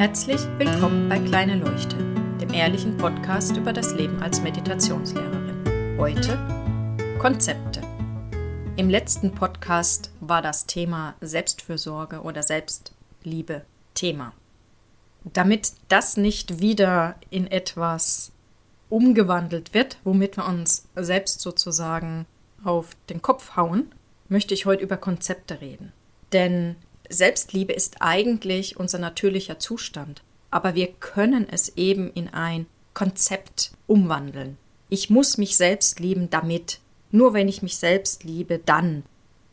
Herzlich willkommen bei Kleine Leuchte, dem ehrlichen Podcast über das Leben als Meditationslehrerin. Heute Konzepte. Im letzten Podcast war das Thema Selbstfürsorge oder Selbstliebe Thema. Damit das nicht wieder in etwas umgewandelt wird, womit wir uns selbst sozusagen auf den Kopf hauen, möchte ich heute über Konzepte reden. Denn Selbstliebe ist eigentlich unser natürlicher Zustand, aber wir können es eben in ein Konzept umwandeln. Ich muss mich selbst lieben damit. Nur wenn ich mich selbst liebe, dann.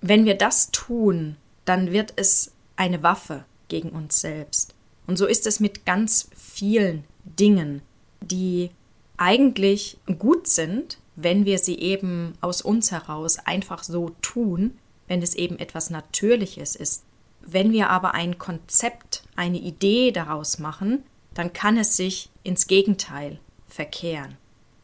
Wenn wir das tun, dann wird es eine Waffe gegen uns selbst. Und so ist es mit ganz vielen Dingen, die eigentlich gut sind, wenn wir sie eben aus uns heraus einfach so tun, wenn es eben etwas Natürliches ist. Wenn wir aber ein Konzept, eine Idee daraus machen, dann kann es sich ins Gegenteil verkehren.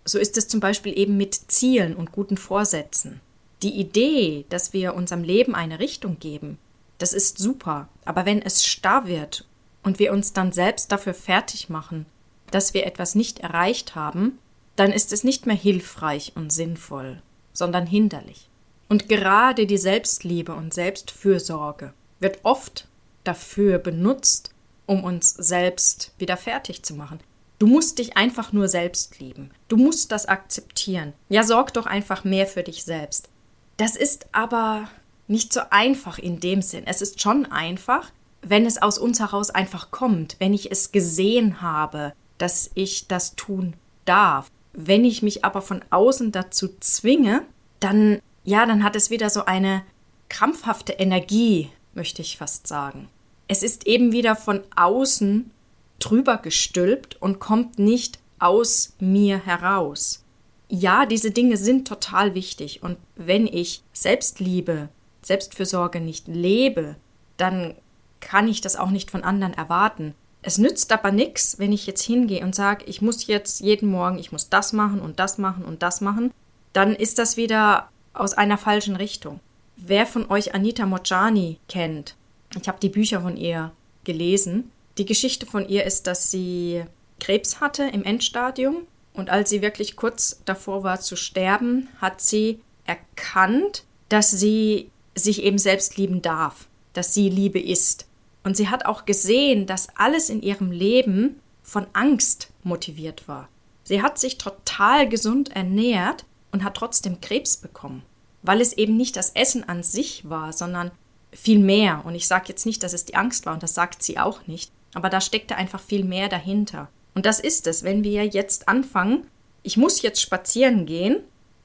So ist es zum Beispiel eben mit Zielen und guten Vorsätzen. Die Idee, dass wir unserem Leben eine Richtung geben, das ist super, aber wenn es starr wird und wir uns dann selbst dafür fertig machen, dass wir etwas nicht erreicht haben, dann ist es nicht mehr hilfreich und sinnvoll, sondern hinderlich. Und gerade die Selbstliebe und Selbstfürsorge wird oft dafür benutzt, um uns selbst wieder fertig zu machen. Du musst dich einfach nur selbst lieben. Du musst das akzeptieren. Ja, sorg doch einfach mehr für dich selbst. Das ist aber nicht so einfach in dem Sinn. Es ist schon einfach, wenn es aus uns heraus einfach kommt, wenn ich es gesehen habe, dass ich das tun darf. Wenn ich mich aber von außen dazu zwinge, dann, ja, dann hat es wieder so eine krampfhafte Energie, möchte ich fast sagen. Es ist eben wieder von außen drüber gestülpt und kommt nicht aus mir heraus. Ja, diese Dinge sind total wichtig und wenn ich Selbstliebe, Selbstfürsorge nicht lebe, dann kann ich das auch nicht von anderen erwarten. Es nützt aber nichts, wenn ich jetzt hingehe und sage, ich muss jetzt jeden Morgen, ich muss das machen und das machen und das machen, dann ist das wieder aus einer falschen Richtung. Wer von euch Anita Mojani kennt, ich habe die Bücher von ihr gelesen. Die Geschichte von ihr ist, dass sie Krebs hatte im Endstadium und als sie wirklich kurz davor war zu sterben, hat sie erkannt, dass sie sich eben selbst lieben darf, dass sie Liebe ist. Und sie hat auch gesehen, dass alles in ihrem Leben von Angst motiviert war. Sie hat sich total gesund ernährt und hat trotzdem Krebs bekommen weil es eben nicht das Essen an sich war, sondern viel mehr. Und ich sage jetzt nicht, dass es die Angst war, und das sagt sie auch nicht, aber da steckte einfach viel mehr dahinter. Und das ist es, wenn wir jetzt anfangen, ich muss jetzt spazieren gehen,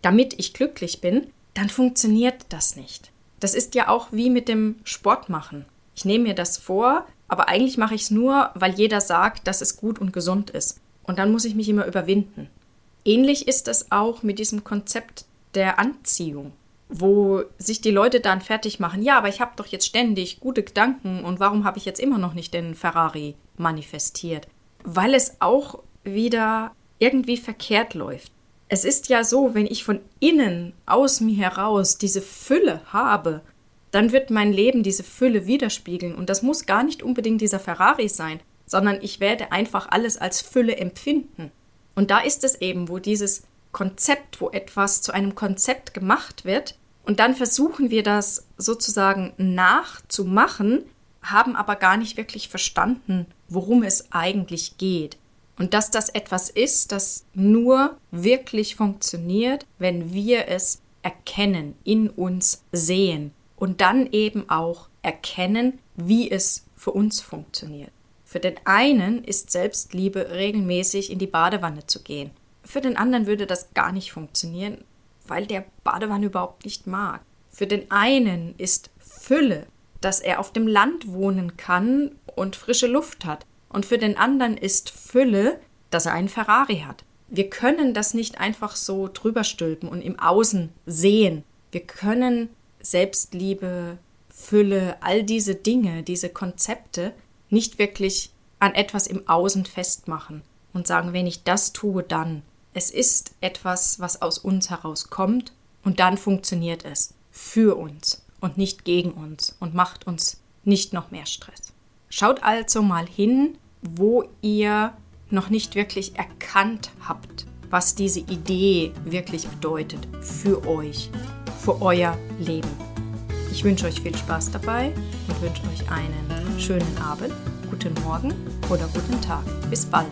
damit ich glücklich bin, dann funktioniert das nicht. Das ist ja auch wie mit dem Sport machen. Ich nehme mir das vor, aber eigentlich mache ich es nur, weil jeder sagt, dass es gut und gesund ist. Und dann muss ich mich immer überwinden. Ähnlich ist es auch mit diesem Konzept der Anziehung wo sich die Leute dann fertig machen, ja, aber ich habe doch jetzt ständig gute Gedanken und warum habe ich jetzt immer noch nicht den Ferrari manifestiert? Weil es auch wieder irgendwie verkehrt läuft. Es ist ja so, wenn ich von innen aus mir heraus diese Fülle habe, dann wird mein Leben diese Fülle widerspiegeln und das muss gar nicht unbedingt dieser Ferrari sein, sondern ich werde einfach alles als Fülle empfinden. Und da ist es eben, wo dieses Konzept, wo etwas zu einem Konzept gemacht wird und dann versuchen wir das sozusagen nachzumachen, haben aber gar nicht wirklich verstanden, worum es eigentlich geht. Und dass das etwas ist, das nur wirklich funktioniert, wenn wir es erkennen, in uns sehen und dann eben auch erkennen, wie es für uns funktioniert. Für den einen ist Selbstliebe regelmäßig in die Badewanne zu gehen. Für den anderen würde das gar nicht funktionieren, weil der Badewanne überhaupt nicht mag. Für den einen ist Fülle, dass er auf dem Land wohnen kann und frische Luft hat. Und für den anderen ist Fülle, dass er einen Ferrari hat. Wir können das nicht einfach so drüber stülpen und im Außen sehen. Wir können Selbstliebe, Fülle, all diese Dinge, diese Konzepte nicht wirklich an etwas im Außen festmachen und sagen, wenn ich das tue, dann. Es ist etwas, was aus uns herauskommt und dann funktioniert es für uns und nicht gegen uns und macht uns nicht noch mehr Stress. Schaut also mal hin, wo ihr noch nicht wirklich erkannt habt, was diese Idee wirklich bedeutet für euch, für euer Leben. Ich wünsche euch viel Spaß dabei und wünsche euch einen schönen Abend, guten Morgen oder guten Tag. Bis bald.